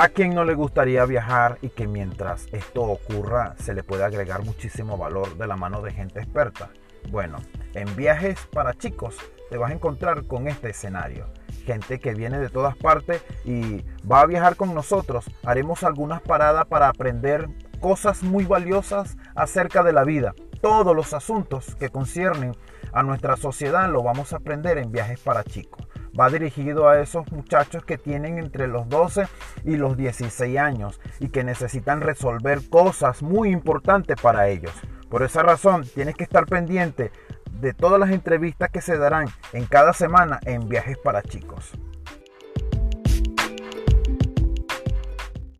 ¿A quién no le gustaría viajar y que mientras esto ocurra se le pueda agregar muchísimo valor de la mano de gente experta? Bueno, en viajes para chicos te vas a encontrar con este escenario. Gente que viene de todas partes y va a viajar con nosotros. Haremos algunas paradas para aprender cosas muy valiosas acerca de la vida. Todos los asuntos que conciernen a nuestra sociedad lo vamos a aprender en viajes para chicos. Va dirigido a esos muchachos que tienen entre los 12 y los 16 años y que necesitan resolver cosas muy importantes para ellos. Por esa razón, tienes que estar pendiente de todas las entrevistas que se darán en cada semana en Viajes para Chicos.